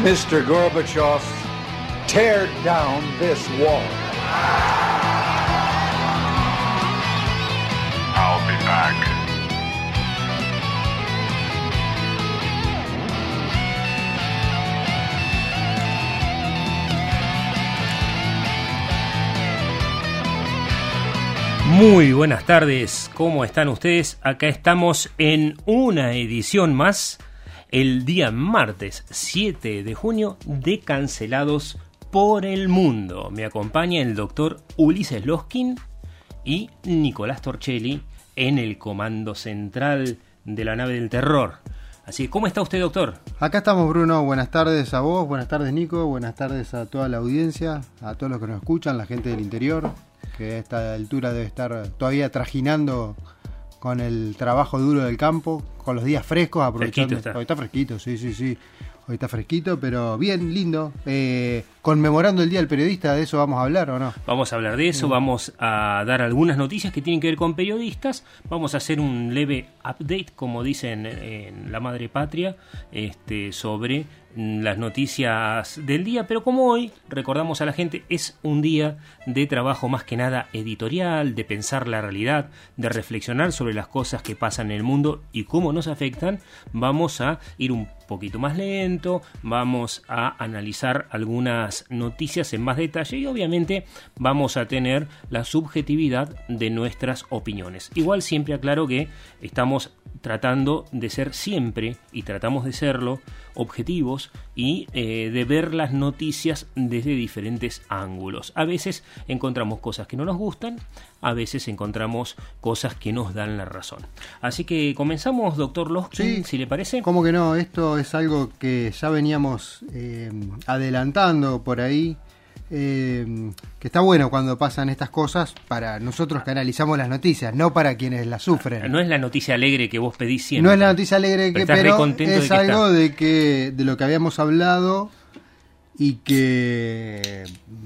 Mr. Gorbachev, tear down this wall. I'll be back. Muy buenas tardes, ¿cómo están ustedes? Acá estamos en una edición más, el día martes 7 de junio, de Cancelados por el Mundo. Me acompaña el doctor Ulises Loskin y Nicolás Torchelli en el comando central de la nave del terror. Así que, ¿cómo está usted, doctor? Acá estamos, Bruno. Buenas tardes a vos, buenas tardes, Nico, buenas tardes a toda la audiencia, a todos los que nos escuchan, la gente del interior, que a esta altura debe estar todavía trajinando con el trabajo duro del campo, con los días frescos, aprovechando. Está. Hoy está fresquito, sí, sí, sí. Hoy está fresquito, pero bien, lindo. Eh, conmemorando el Día del Periodista, ¿de eso vamos a hablar o no? Vamos a hablar de eso, vamos a dar algunas noticias que tienen que ver con periodistas, vamos a hacer un leve update, como dicen en la madre patria, este, sobre mm, las noticias del día, pero como hoy, recordamos a la gente, es un día de trabajo más que nada editorial, de pensar la realidad, de reflexionar sobre las cosas que pasan en el mundo y cómo nos afectan, vamos a ir un poquito más lento, vamos a analizar algunas noticias en más detalle y obviamente vamos a tener la subjetividad de nuestras opiniones. Igual siempre aclaro que estamos tratando de ser siempre, y tratamos de serlo, objetivos y eh, de ver las noticias desde diferentes ángulos. A veces encontramos cosas que no nos gustan, a veces encontramos cosas que nos dan la razón. Así que comenzamos, doctor Loskin, Sí. si le parece. ¿Cómo que no? Esto es algo que ya veníamos eh, adelantando por ahí. eh, que está bueno cuando pasan estas cosas para nosotros que analizamos las noticias, no para quienes las sufren. No es la noticia alegre que vos pedís siempre. No es la noticia alegre que, Pero pero de es que algo está. de que de lo que habíamos hablado y que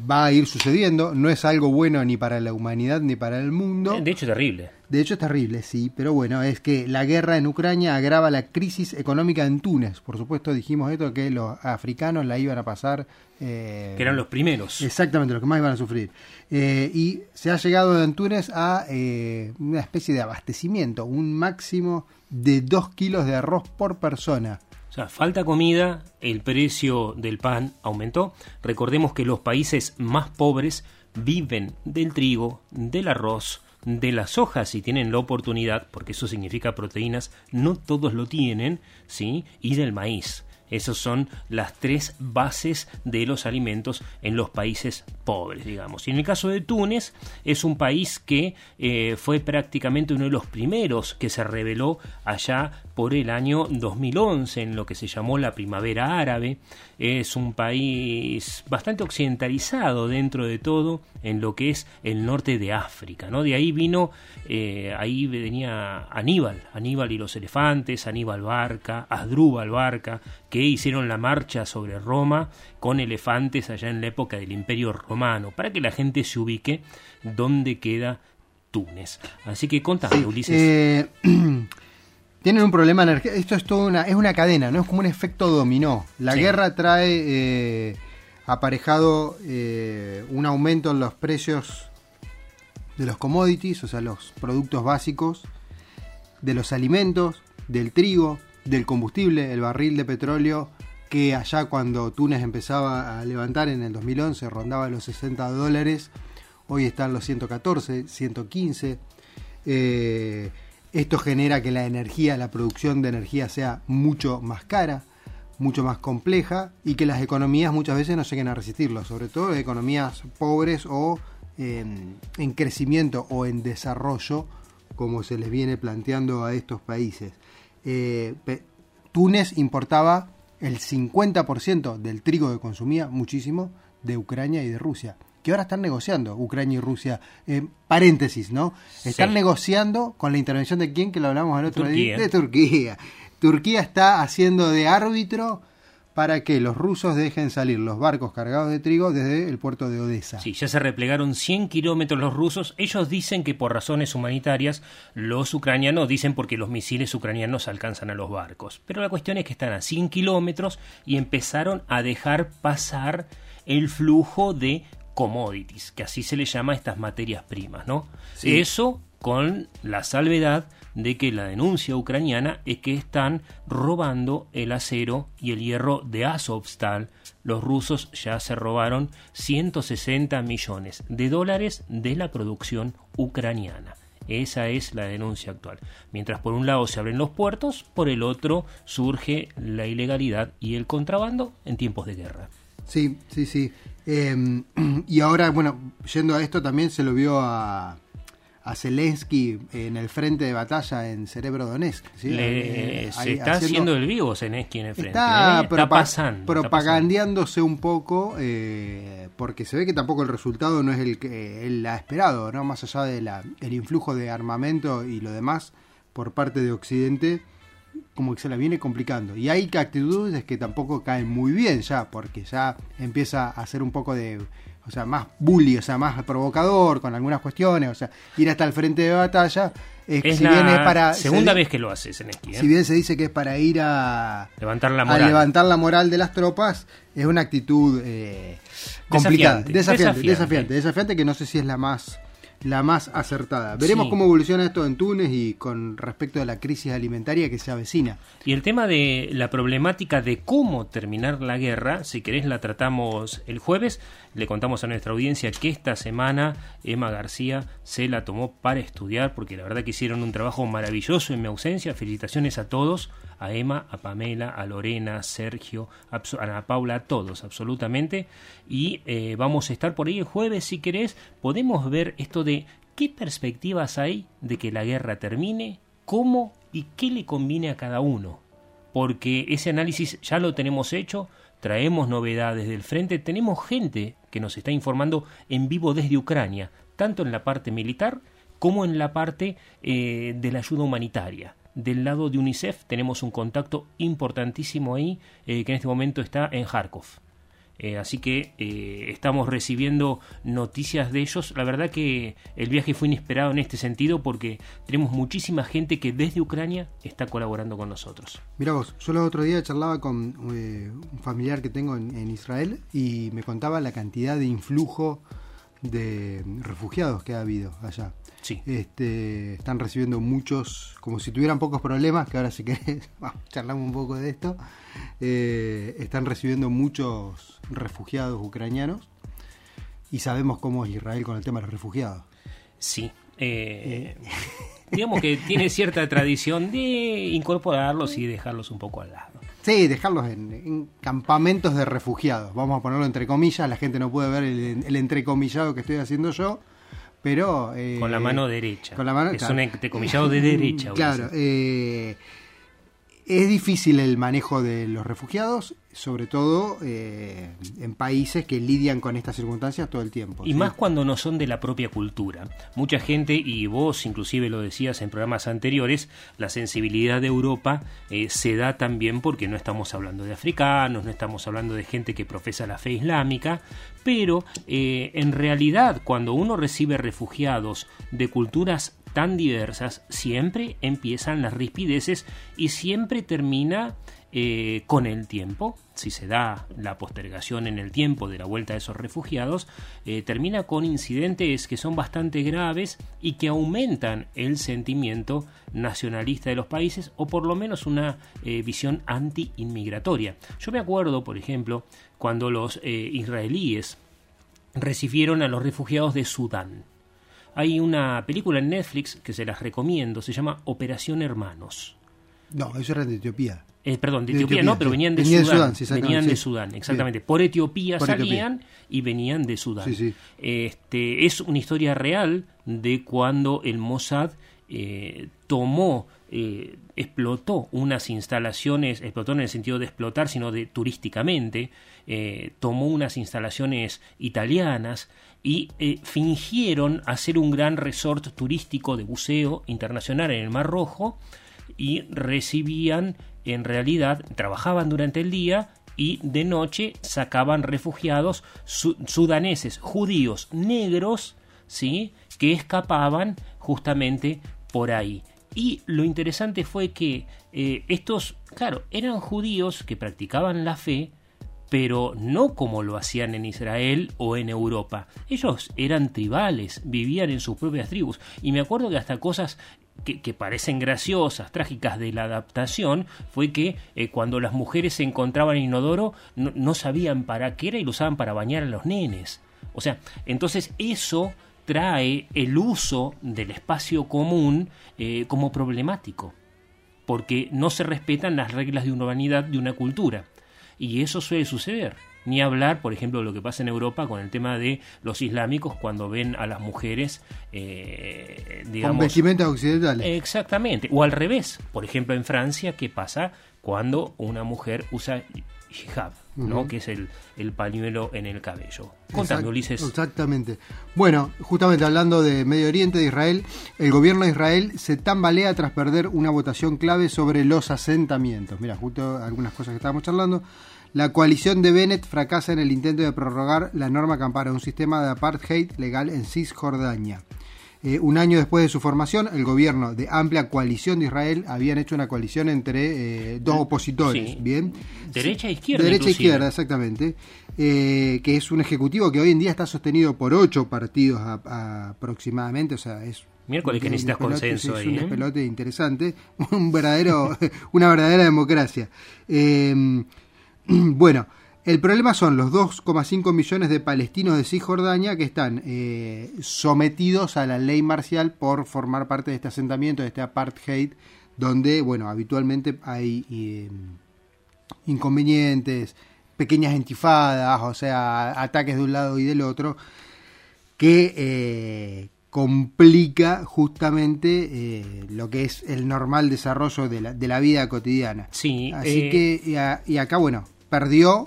va a ir sucediendo. No es algo bueno ni para la humanidad ni para el mundo. De hecho, terrible. De hecho es terrible, sí, pero bueno, es que la guerra en Ucrania agrava la crisis económica en Túnez. Por supuesto dijimos esto, que los africanos la iban a pasar... eh, Que eran los primeros. Exactamente, los que más iban a sufrir. Eh, y se ha llegado en Túnez a eh, una especie de abastecimiento, un máximo de 2 kilos de arroz por persona. O sea, falta comida, el precio del pan aumentó. Recordemos que los países más pobres viven del trigo, del arroz, de las hojas si tienen la oportunidad, porque eso significa proteínas, no todos lo tienen, ¿sí? Y del maíz. Esas son las tres bases de los alimentos en los países pobres, digamos. Y en el caso de Túnez, es un país que eh, fue prácticamente uno de los primeros que se reveló allá por el año 2011 en lo que se llamó la primavera árabe. Es un país bastante occidentalizado dentro de todo en lo que es el norte de África, ¿no? De ahí vino, eh, ahí venía Aníbal, Aníbal y los elefantes, Aníbal Barca, Asdrúbal Barca, que hicieron la marcha sobre Roma con elefantes allá en la época del Imperio Romano, para que la gente se ubique dónde queda Túnez. Así que contame, Ulises. Eh, tienen un problema energético. Esto es toda una, es una cadena, no es como un efecto dominó. La Sí. guerra trae eh, aparejado eh, un aumento en los precios de los commodities, o sea, los productos básicos, de los alimentos, del trigo, del combustible, el barril de petróleo que allá cuando Túnez empezaba a levantar en el 2011 rondaba los 60 dólares, hoy están los 114, 115. Eh, esto genera que la energía, la producción de energía sea mucho más cara, mucho más compleja y que las economías muchas veces no lleguen a resistirlo, sobre todo economías pobres o en crecimiento o en desarrollo, como se les viene planteando a estos países. Eh, Túnez importaba el 50% del trigo que consumía, muchísimo, de Ucrania y de Rusia que ahora están negociando Ucrania y Rusia. Eh, paréntesis, ¿no? Están negociando con la intervención de quién, que lo hablamos el otro día, de Turquía. Turquía está haciendo de árbitro para que los rusos dejen salir los barcos cargados de trigo desde el puerto de Odessa. Sí, ya se replegaron 100 kilómetros los rusos. Ellos dicen que por razones humanitarias, los ucranianos dicen porque los misiles ucranianos alcanzan a los barcos. Pero la cuestión es que están a 100 kilómetros y empezaron a dejar pasar el flujo de commodities, que así se le llama a estas materias primas, ¿no? Eso con la salvedad de que la denuncia ucraniana es que están robando el acero y el hierro de Azovstal. Los rusos ya se robaron 160 millones de dólares de la producción ucraniana. Esa es la denuncia actual. Mientras por un lado se abren los puertos, por el otro surge la ilegalidad y el contrabando en tiempos de guerra. Sí, sí, sí. Em, y ahora, bueno, yendo a esto también se lo vio a, a Zelensky en el frente de batalla en Cerebro Donetsk. ¿sí? Eh, se está haciendo, el vivo Zelensky en el frente. Está, ¿eh? pasando. Propagandeándose un poco, eh, porque se ve que tampoco el resultado no es el que él ha esperado, ¿no? Más allá del el influjo de armamento y lo demás por parte de Occidente como que se la viene complicando. Y hay actitudes que tampoco caen muy bien ya, porque ya empieza a ser un poco de, o sea, más bully, o sea, más provocador con algunas cuestiones, o sea, ir hasta el frente de batalla. es la para, segunda vez que lo hace Zelensky. ¿eh? Si bien se dice que es para ir a levantar la moral, a levantar la moral de las tropas, es una actitud eh, complicada, desafiante, desafiante, desafiante, que no sé si es la más la más acertada. Veremos cómo evoluciona esto en Túnez y con respecto a la crisis alimentaria que se avecina. Y el tema de la problemática de cómo terminar la guerra, si querés la tratamos el jueves, le contamos a nuestra audiencia que esta semana Emma García se la tomó para estudiar porque la verdad que hicieron un trabajo maravilloso en mi ausencia. Felicitaciones a todos, a Emma, a Pamela, a Lorena, a Sergio, a Ana Paula, a todos absolutamente. Y eh, vamos a estar por ahí el jueves si querés. Podemos ver esto de qué perspectivas hay de que la guerra termine, cómo y qué le conviene a cada uno. Porque ese análisis ya lo tenemos hecho, traemos novedades del frente, tenemos gente que nos está informando en vivo desde Ucrania, tanto en la parte militar como en la parte eh, de la ayuda humanitaria. Del lado de UNICEF tenemos un contacto importantísimo ahí, eh, que en este momento está en Kharkov. Eh, así que eh, estamos recibiendo noticias de ellos. La verdad que el viaje fue inesperado en este sentido porque tenemos muchísima gente que desde Ucrania está colaborando con nosotros. Mira vos, yo el otro día charlaba con eh, un familiar que tengo en, Israel y me contaba la cantidad de influjo de refugiados que ha habido allá. Sí. Este, están recibiendo muchos, como si tuvieran pocos problemas, que ahora si querés, charlamos un poco de esto. están recibiendo muchos refugiados ucranianos y sabemos cómo es Israel con el tema de los refugiados. Sí. Eh, digamos que tiene cierta tradición de incorporarlos y dejarlos un poco al lado. Sí, dejarlos en, campamentos de refugiados. Vamos a ponerlo entre comillas. La gente no puede ver el, entrecomillado que estoy haciendo yo. Pero. Eh, con la mano derecha. Con la mano, es un entrecomillado de derecha. Claro. Eh, es difícil el manejo de los refugiados, sobre todo eh, en países que lidian con estas circunstancias todo el tiempo. Y más cuando no son de la propia cultura. Mucha gente, y vos inclusive lo decías en programas anteriores, la sensibilidad de Europa eh, se da también porque no estamos hablando de africanos, no estamos hablando de gente que profesa la fe islámica, pero eh, en realidad cuando uno recibe refugiados de culturas tan diversas, siempre empiezan las rispideces y siempre termina eh, con el tiempo, si se da la postergación en el tiempo de la vuelta de esos refugiados, eh, termina con incidentes que son bastante graves y que aumentan el sentimiento nacionalista de los países o por lo menos una eh, visión anti-inmigratoria. Yo me acuerdo, por ejemplo, cuando los israelíes recibieron a los refugiados de Sudán. Hay una película en Netflix que se las recomiendo, se llama Operación Hermanos. No, eso era de Etiopía. Eh, perdón, de, Etiopía, no, pero venían de Sudán. venían de Sudán, exactamente. Por Etiopía salían y venían de Sudán. Este, es una historia real de cuando el Mossad eh, tomó, eh, explotó unas instalaciones, explotó en el sentido de explotar, sino de turísticamente, tomó unas instalaciones italianas y fingieron hacer un gran resort turístico de buceo internacional en el Mar Rojo y recibían en realidad trabajaban durante el día y de noche sacaban refugiados sudaneses, judíos, negros, ¿sí? que escapaban justamente por ahí. Y lo interesante fue que eh, estos, claro, eran judíos que practicaban la fe, pero no como lo hacían en Israel o en Europa. Ellos eran tribales, vivían en sus propias tribus. Y me acuerdo que hasta cosas que, parecen graciosas, trágicas de la adaptación, fue que eh, cuando las mujeres se encontraban en inodoro no, sabían para qué era y lo usaban para bañar a los nenes. O sea, entonces eso trae el uso del espacio común eh, como problemático, porque no se respetan las reglas de una humanidad, de una cultura. Y eso suele suceder. Ni hablar, por ejemplo, de lo que pasa en Europa con el tema de los islámicos cuando ven a las mujeres, eh, digamos... Con vestimentas occidentales. Exactamente. O al revés. Por ejemplo, en Francia, ¿qué pasa cuando una mujer usa hijab, ¿no? que es el, el, pañuelo en el cabello. Contame, Ulises. Exactamente. Bueno, justamente hablando de Medio Oriente, de Israel, el gobierno de Israel se tambalea tras perder una votación clave sobre los asentamientos. Mira, justo algunas cosas que estábamos charlando. La coalición de Bennett fracasa en el intento de prorrogar la norma que ampara un sistema de apartheid legal en Cisjordania. Eh, un año después de su formación, el gobierno de amplia coalición de Israel habían hecho una coalición entre eh, dos opositores, ¿bien? Derecha e izquierda. Derecha e izquierda, exactamente. Eh, que es un ejecutivo que hoy en día está sostenido por ocho partidos aproximadamente, o sea, es Miércoles que necesitas consenso Es un pelote interesante, un verdadero, una verdadera democracia. Bueno, el problema son los 2,5 millones de palestinos de Cisjordania que están eh, sometidos a la ley marcial por formar parte de este asentamiento, de este apartheid, donde, bueno, habitualmente hay eh, inconvenientes, pequeñas entifadas, o sea, ataques de un lado y del otro, que eh, complica justamente lo que es el normal desarrollo de la, de la vida cotidiana. Sí. Así que, y acá, bueno, perdió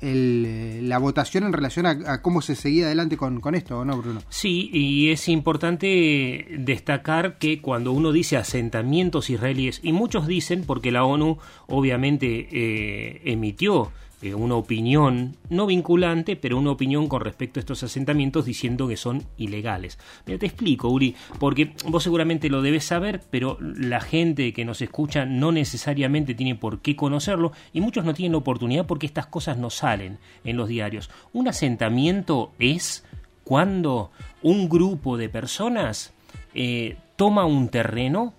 el, la votación en relación a, cómo se seguía adelante con, esto, ¿no, Bruno? Sí, y es importante destacar que cuando uno dice asentamientos israelíes, y muchos dicen, porque la ONU obviamente eh, emitió eh, una opinión, no vinculante, pero una opinión con respecto a estos asentamientos diciendo que son ilegales. Te explico, Uri, porque vos seguramente lo debes saber, pero la gente que nos escucha no necesariamente tiene por qué conocerlo y muchos no tienen la oportunidad porque estas cosas no salen en los diarios. Un asentamiento es cuando un grupo de personas eh, toma un terreno,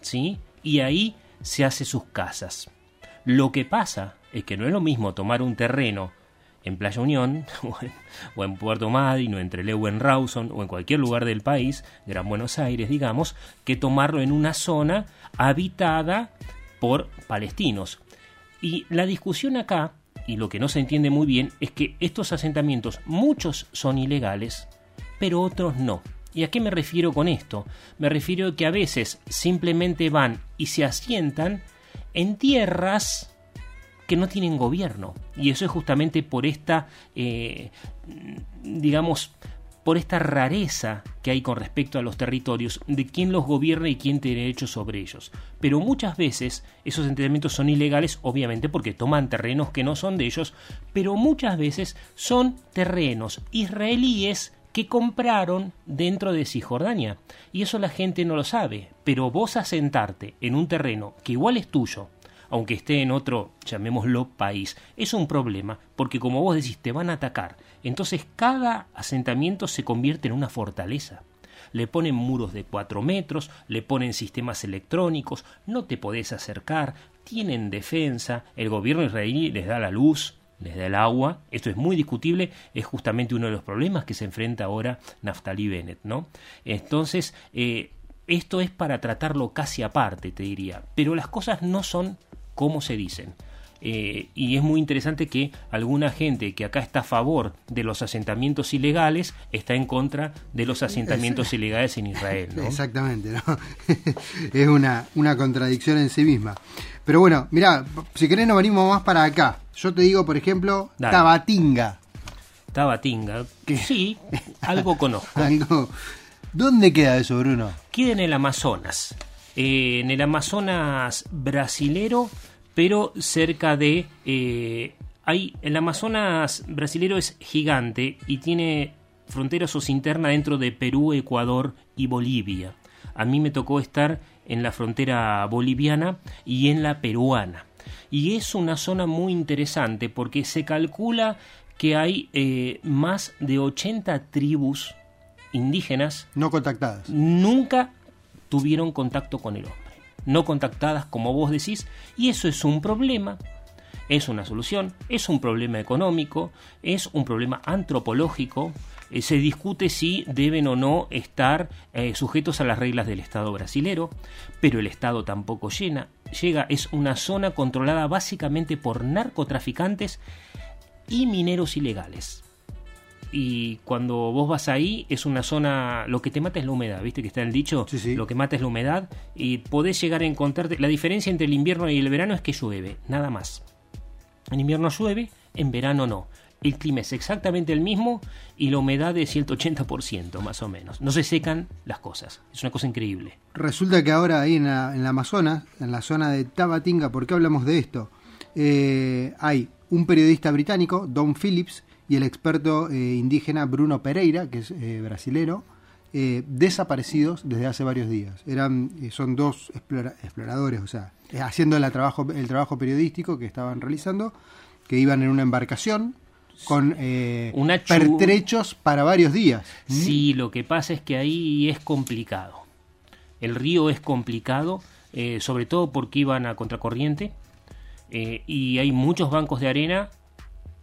¿sí? Y ahí se hace sus casas. Lo que pasa es que no es lo mismo tomar un terreno en Playa Unión o en, Puerto Madryn o entre Leeuwen Rawson o en cualquier lugar del país, Gran Buenos Aires, digamos, que tomarlo en una zona habitada por palestinos. Y la discusión acá, y lo que no se entiende muy bien, es que estos asentamientos, muchos son ilegales, pero otros no. ¿Y a qué me refiero con esto? Me refiero a que a veces simplemente van y se asientan en tierras que no tienen gobierno. Y eso es justamente por esta, eh, digamos, por esta rareza que hay con respecto a los territorios, de quién los gobierna y quién tiene derecho sobre ellos. Pero muchas veces esos entendimientos son ilegales, obviamente porque toman terrenos que no son de ellos, pero muchas veces son terrenos israelíes que compraron dentro de Cisjordania. Y eso la gente no lo sabe, pero vos asentarte en un terreno que igual es tuyo, aunque esté en otro, llamémoslo, país. Es un problema, porque como vos decís, te van a atacar. Entonces cada asentamiento se convierte en una fortaleza le ponen muros de cuatro metros, le ponen sistemas electrónicos, no te podés acercar, tienen defensa, el gobierno israelí les da la luz, les da el agua, esto es muy discutible, es justamente uno de los problemas que se enfrenta ahora Naftali Bennett, ¿no? Entonces, eh, esto es para tratarlo casi aparte, te diría, pero las cosas no son como se dicen. Eh, y es muy interesante que alguna gente que acá está a favor de los asentamientos ilegales está en contra de los asentamientos ilegales en Israel. ¿no? Exactamente, ¿no? es una, una contradicción en sí misma. Pero bueno, mira, si querés nos venimos más para acá. Yo te digo, por ejemplo, Dale. Tabatinga. Tabatinga, sí, algo conozco. Algo- ¿Dónde queda eso, Bruno? Queda en el Amazonas, eh, en el Amazonas brasilero, pero cerca de... eh, hay, el Amazonas brasilero es gigante y tiene fronteras interna dentro de Perú, Ecuador y Bolivia. A mí me tocó estar en la frontera boliviana y en la peruana. Y es una zona muy interesante porque se calcula que hay eh, más de 80 tribus indígenas No contactadas. nunca tuvieron contacto con el hombre. No contactadas, como vos decís, y eso es un problema, es una solución, es un problema económico, es un problema antropológico. eh, se discute si deben o no estar eh, sujetos a las reglas del Estado brasilero, pero el Estado tampoco llena, llega, es una zona controlada básicamente por narcotraficantes y mineros ilegales y cuando vos vas ahí es una zona, lo que te mata es la humedad, ¿viste que está el dicho? Sí, sí. Lo que mata es la humedad y podés llegar a encontrarte, la diferencia entre el invierno y el verano es que llueve, nada más. En invierno llueve, en verano no. El clima es exactamente el mismo y la humedad es el 80% más o menos. No se secan las cosas, es una cosa increíble. Resulta que ahora ahí en la, en la Amazonas, en la zona de Tabatinga, ¿por qué hablamos de esto? Eh, hay un periodista británico, Don Phillips, y el experto eh, indígena Bruno Pereira, que es eh, brasilero, eh, desaparecidos desde hace varios días. Eran, son dos explora- exploradores, o sea, haciendo la trabajo, el trabajo periodístico que estaban realizando, que iban en una embarcación con Una pertrechos para varios días. Sí, lo que pasa es que ahí es complicado. El río es complicado, sobre todo porque iban a contracorriente y hay muchos bancos de arena,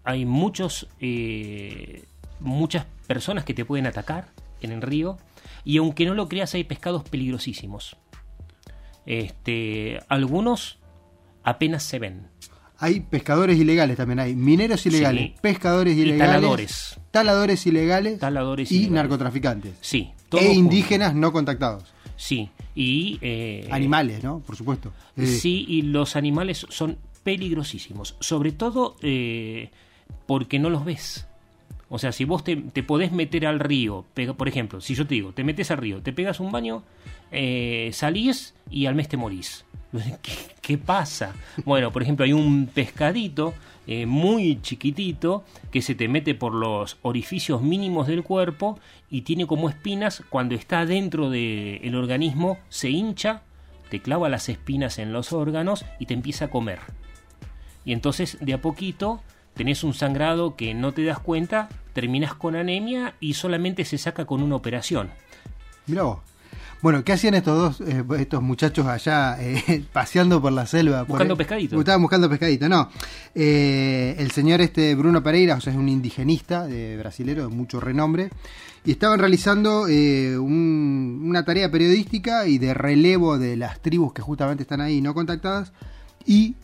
hay muchos, eh, muchas personas que te pueden atacar en el río y aunque no lo creas hay pescados peligrosísimos. Este, algunos apenas se ven. Hay pescadores ilegales también, hay mineros ilegales, Sí. pescadores Y ilegales, taladores. taladores ilegales Taladores y ilegales. narcotraficantes. Sí, E junto. indígenas no contactados. Sí, y eh, Animales, ¿no? Por supuesto. Eh, Sí, y los animales son peligrosísimos, sobre todo eh, porque no los ves. O sea, si vos te, te podés meter al río, pega- por ejemplo, si yo te digo, te metes al río, te pegas un baño, eh, salís y al mes te morís. ¿Qué, pasa? Bueno, por ejemplo, hay un pescadito eh, muy chiquitito que se te mete por los orificios mínimos del cuerpo y tiene como espinas, cuando está dentro del organismo, se hincha, te clava las espinas en los órganos y te empieza a comer. Y entonces de a poquito tenés un sangrado que no te das cuenta, terminas con anemia y solamente se saca con una operación. Mirá vos. Bueno, ¿qué hacían estos dos, eh, estos muchachos allá eh, paseando por la selva? Buscando pescadito. Estaban buscando pescadito, no. Eh, el señor este Bruno Pereira, o sea, es un indigenista de brasilero de mucho renombre, y estaban realizando un- una tarea periodística y de relevo de las tribus que justamente están ahí no contactadas, y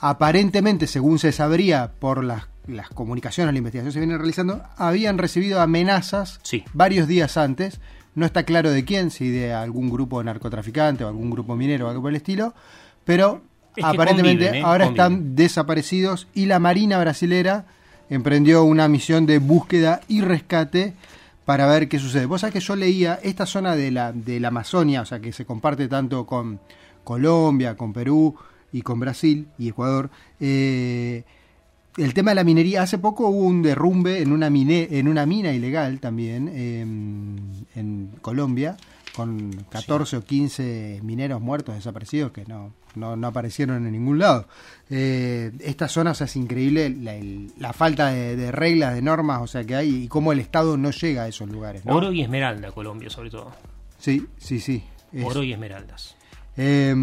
aparentemente, según se sabría por las, las comunicaciones, la investigación se viene realizando, habían recibido amenazas Sí. varios días antes. No está claro de quién, si de algún grupo narcotraficante o algún grupo minero o algo por el estilo, pero Es que aparentemente conviven, ¿eh? ahora Conviven. están desaparecidos y la Marina brasilera emprendió una misión de búsqueda y rescate para ver qué sucede. Vos sabés que yo leía esta zona de la, de la Amazonia, o sea, que se comparte tanto con Colombia, con Perú y con Brasil y Ecuador. eh, el tema de la minería, hace poco hubo un derrumbe en una, mine, en una mina ilegal también en, en Colombia, con 14 o 15 mineros muertos, desaparecidos, que no, no, no aparecieron en ningún lado. Eh, esta zona o sea, es increíble la, el- la falta de, de reglas, de normas, o sea, que hay y cómo el Estado no llega a esos lugares. ¿no? Oro y esmeralda, Colombia sobre todo. Sí, sí, sí. Es- Oro y esmeraldas. Eh,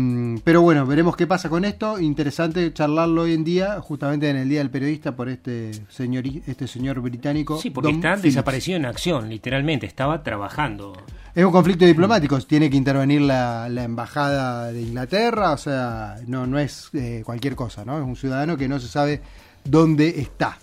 pero bueno, veremos qué pasa con esto. Interesante charlarlo hoy en día, justamente en el Día del Periodista, por este señor, este señor británico. Sí, porque Don está Phillips. desaparecido en acción, literalmente. Estaba trabajando. Es un conflicto diplomático, tiene que intervenir la, la embajada de Inglaterra, o sea, no, no es eh, cualquier cosa, ¿no? Es un ciudadano que no se sabe dónde está.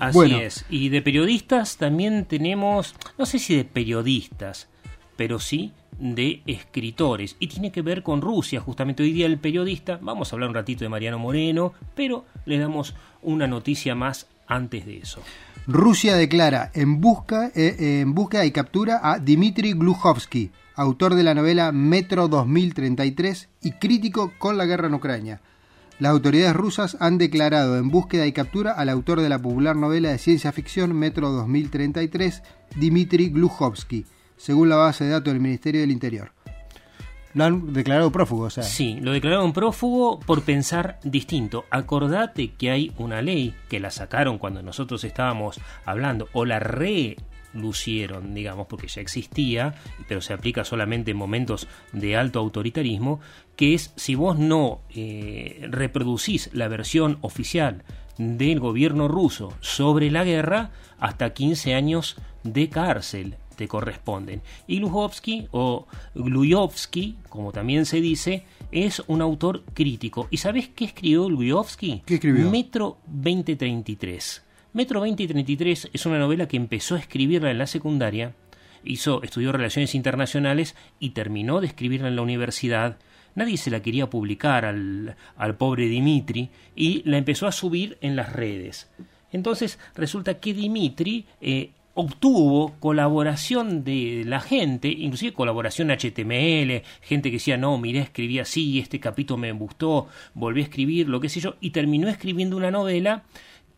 Así Bueno. es. Y de periodistas también tenemos, no sé si de periodistas, pero sí de escritores. Y tiene que ver con Rusia, justamente hoy día el periodista. Vamos a hablar un ratito de Mariano Moreno, pero le damos una noticia más antes de eso. Rusia declara en busca, eh, en búsqueda y captura a Dmitry Gluhovsky, autor de la novela Metro 2033 y crítico con la guerra en Ucrania. Las autoridades rusas han declarado en búsqueda y captura al autor de la popular novela de ciencia ficción Metro 2033, Dmitry Gluhovsky, según la base de datos del Ministerio del Interior. Lo han declarado prófugo. Sí, lo declararon prófugo por pensar distinto. Acordate que hay una ley que la sacaron cuando nosotros estábamos hablando, o la relucieron, digamos, porque ya existía, pero se aplica solamente en momentos de alto autoritarismo, que es si vos no eh, reproducís la versión oficial del gobierno ruso sobre la guerra, hasta 15 años de cárcel te corresponden. Y Glujovsky o Gluyovsky, como también se dice, es un autor crítico. ¿Y sabes qué escribió Gluyovsky? ¿Qué escribió? Metro 2033. Metro 2033 es una novela que empezó a escribirla en la secundaria, hizo, estudió relaciones internacionales y terminó de escribirla en la universidad. Nadie se la quería publicar al, al pobre Dimitri y la empezó a subir en las redes. Entonces resulta que Dimitri eh, obtuvo colaboración de la gente, inclusive colaboración HTML, gente que decía, no, miré, escribí así, este capítulo me gustó, volví a escribir, lo que sé yo, y terminó escribiendo una novela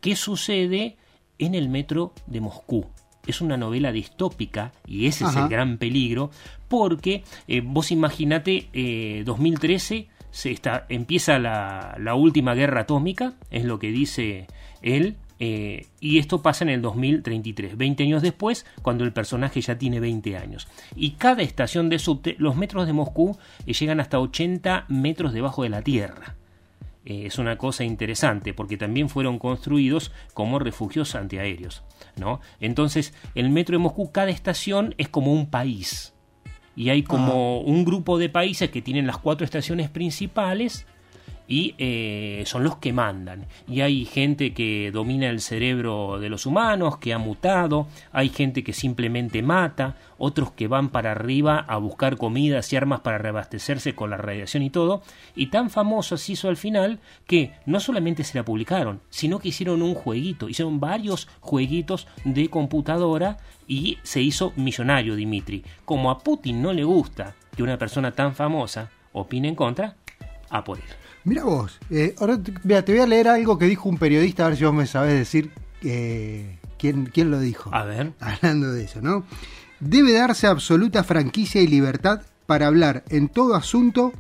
que sucede en el metro de Moscú. Es una novela distópica y ese es el gran peligro, porque eh, vos imaginate, eh, 2013 se está, empieza la, la última guerra atómica, es lo que dice él, eh, y esto pasa en el 2033, 20 años después, cuando el personaje ya tiene 20 años. Y cada estación de subte, los metros de Moscú eh, llegan hasta 80 metros debajo de la Tierra. Eh, es una cosa interesante porque también fueron construidos como refugios antiaéreos. ¿no? Entonces, el metro de Moscú, cada estación es como un país. Y hay como un grupo de países que tienen las cuatro estaciones principales y eh, son los que mandan. Y hay gente que domina el cerebro de los humanos, que ha mutado, hay gente que simplemente mata, otros que van para arriba a buscar comidas y armas para reabastecerse con la radiación y todo. Y tan famoso se hizo al final que no solamente se la publicaron, sino que hicieron un jueguito, hicieron varios jueguitos de computadora y se hizo millonario Dimitri. Como a Putin no le gusta que una persona tan famosa opine en contra, a por él. Mira vos, eh, ahora te, mira, te voy a leer algo que dijo un periodista, a ver si vos me sabés decir eh, quién, quién lo dijo. A ver. Hablando de eso, ¿no? Debe darse absoluta franquicia y libertad para hablar en todo asunto.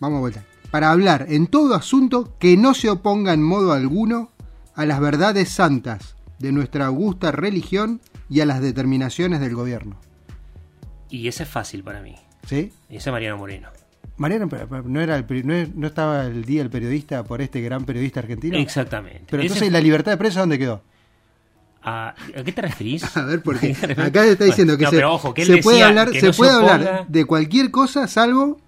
Vamos a vuelta. Para hablar en todo asunto que no se oponga en modo alguno a las verdades santas de nuestra augusta religión y a las determinaciones del gobierno. Y ese es fácil para mí. ¿Sí? Ese es Mariano Moreno. Mariano, ¿no, era el, no, no estaba el día del periodista por este gran periodista argentino? Exactamente. Pero entonces, ¿la libertad de prensa dónde quedó? ¿A, ¿a qué te referís? A ver, porque ¿A acá está diciendo que No, se, pero ojo, que él se puede hablar, que se no puede oponga, hablar de cualquier cosa salvo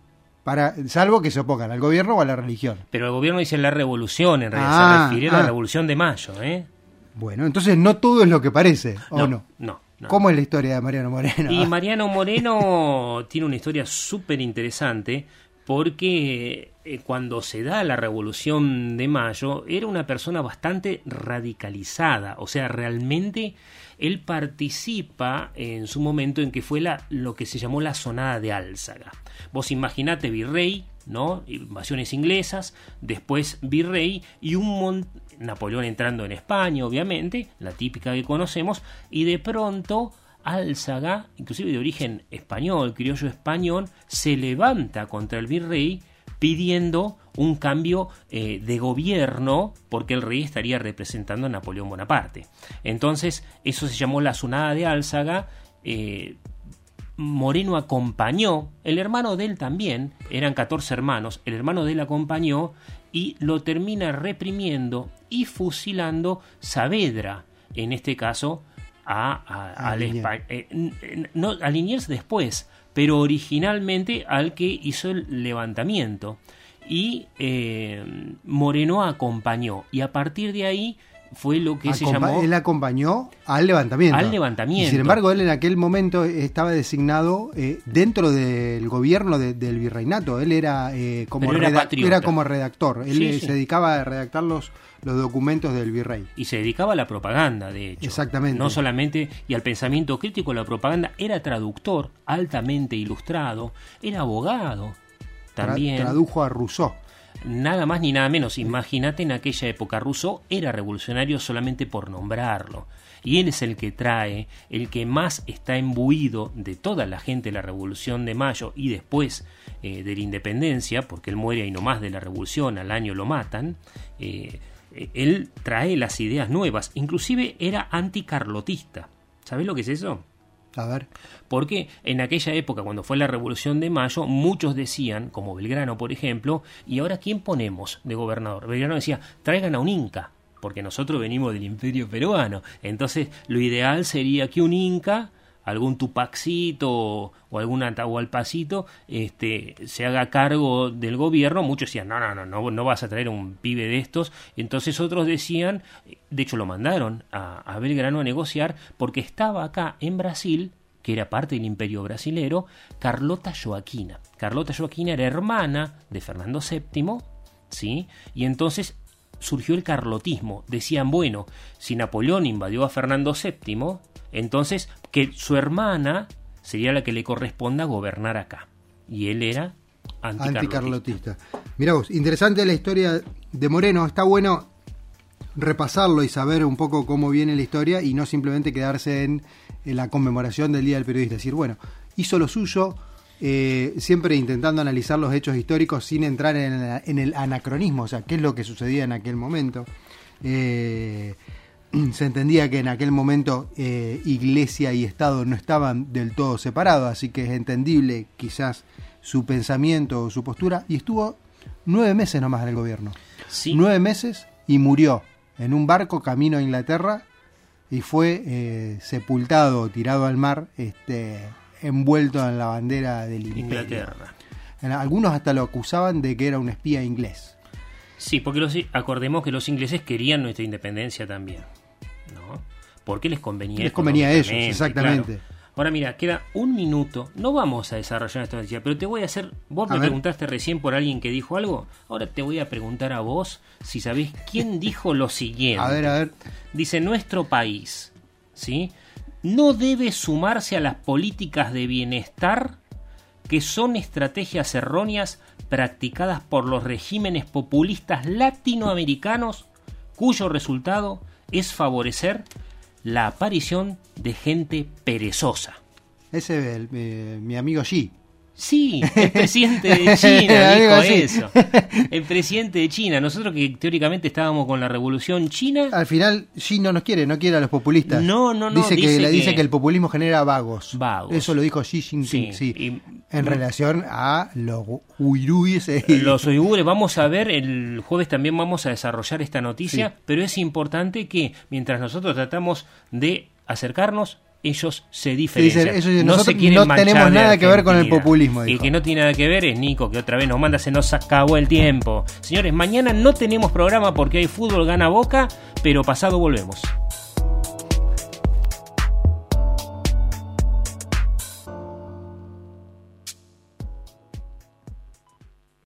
para salvo que se opongan al gobierno o a la religión. Pero el gobierno dice la revolución, en realidad Ah, se refirió a ah. la revolución de mayo, ¿eh? Bueno, entonces no todo es lo que parece, ¿o no? no. no. ¿Cómo es la historia de Mariano Moreno? Y Mariano Moreno tiene una historia súper interesante porque eh, cuando se da la revolución de mayo era una persona bastante radicalizada, o sea, realmente él participa en su momento en que fue la, lo que se llamó la sonada de Álzaga. Vos imaginate virrey, ¿no? Invasiones inglesas, después virrey y un montón... Napoleón entrando en España, obviamente, la típica que conocemos, y de pronto Álzaga, inclusive de origen español, criollo español, se levanta contra el virrey pidiendo un cambio eh, de gobierno porque el rey estaría representando a Napoleón Bonaparte. Entonces, eso se llamó la Sunada de Álzaga. Eh, Moreno acompañó, el hermano de él también, eran 14 hermanos, el hermano de él acompañó y lo termina reprimiendo y fusilando Saavedra, en este caso a, al eh, no, a Liniers después, pero originalmente al que hizo el levantamiento. Y eh, Moreno acompañó, y a partir de ahí fue lo que se llamó... Él acompañó al levantamiento. Al levantamiento. sin embargo, él en aquel momento estaba designado eh, dentro del gobierno del virreinato. Él era, como, era, como redactor. Él se dedicaba a redactar los, los documentos del virrey. Y se dedicaba a la propaganda, de hecho. Exactamente. No solamente, y al pensamiento crítico, la propaganda, era traductor, altamente ilustrado, era abogado. También. tradujo a Rousseau. Nada más ni nada menos. Imagínate en aquella época, Rousseau era revolucionario solamente por nombrarlo. Y él es el que trae, el que más está imbuido de toda la gente de la Revolución de Mayo y después eh, de la Independencia, porque él muere ahí nomás de la Revolución, al año lo matan. Eh, eh, él trae las ideas nuevas, inclusive era anticarlotista. ¿Sabes lo que es eso? A ver. Porque en aquella época, cuando fue la Revolución de Mayo, muchos decían, como Belgrano, por ejemplo, ¿y ahora quién ponemos de gobernador? Belgrano decía, traigan a un inca, porque nosotros venimos del imperio peruano. Entonces, lo ideal sería que un inca algún Tupacito o algún Atahualpacito este, se haga cargo del gobierno, muchos decían, no, no, no, no, vas a traer un pibe de estos. Entonces otros decían, de hecho lo mandaron a, a Belgrano a negociar porque estaba acá en Brasil que era parte del imperio brasilero, Carlota Joaquina. Carlota Joaquina era hermana de Fernando VII, ¿sí? Y entonces surgió el carlotismo. Decían, bueno, si Napoleón invadió a Fernando VII, entonces que su hermana sería la que le corresponda gobernar acá. Y él era anticarlotista. Mira vos, interesante la historia de Moreno. Está bueno repasarlo y saber un poco cómo viene la historia y no simplemente quedarse en, la conmemoración del Día del Periodista. Es decir, bueno, hizo lo suyo, eh, siempre intentando analizar los hechos históricos sin entrar en, el anacronismo, o sea, qué es lo que sucedía en aquel momento. Eh, se entendía que en aquel momento eh, iglesia y Estado no estaban del todo separados, así que es entendible quizás su pensamiento o su postura, y estuvo nueve meses nomás en el gobierno. Nueve meses y murió en un barco camino a Inglaterra y fue eh, sepultado, tirado al mar, este, envuelto en la bandera del Inglaterra. Algunos hasta lo acusaban de que era un espía inglés. Sí, porque los, acordemos que los ingleses querían nuestra independencia también. ¿No? Porque les convenía. Les convenía a ellos, exactamente. Ahora mira, queda un minuto. No vamos a desarrollar esta noticia, pero te voy a hacer. Vos me preguntaste recién por alguien que dijo algo. Ahora te voy a preguntar a vos si sabés quién dijo lo siguiente. A ver, a ver. Dice: Nuestro país, ¿sí? No debe sumarse a las políticas de bienestar que son estrategias erróneas practicadas por los regímenes populistas latinoamericanos cuyo resultado es favorecer la aparición de gente perezosa. Ese es mi amigo Xi. Sí, el presidente de China dijo eso. El presidente de China. Nosotros que teóricamente estábamos con la revolución china. Al final, Xi no nos quiere, no quiere a los populistas. No, no, no. Dice, que, dice que el populismo genera vagos. Vagos. Eso lo dijo Xi Jinping, sí. en relación a los uigures. Los uigures. Vamos a ver, el jueves también vamos a desarrollar esta noticia, pero es importante que mientras nosotros tratamos de acercarnos ellos se diferencian. no se quieren no tenemos nada que ver con el populismo. Y el que no tiene nada que ver es Nico, que otra vez nos manda, se nos acabó el tiempo. Señores, mañana no tenemos programa porque hay fútbol, gana boca, pero pasado volvemos.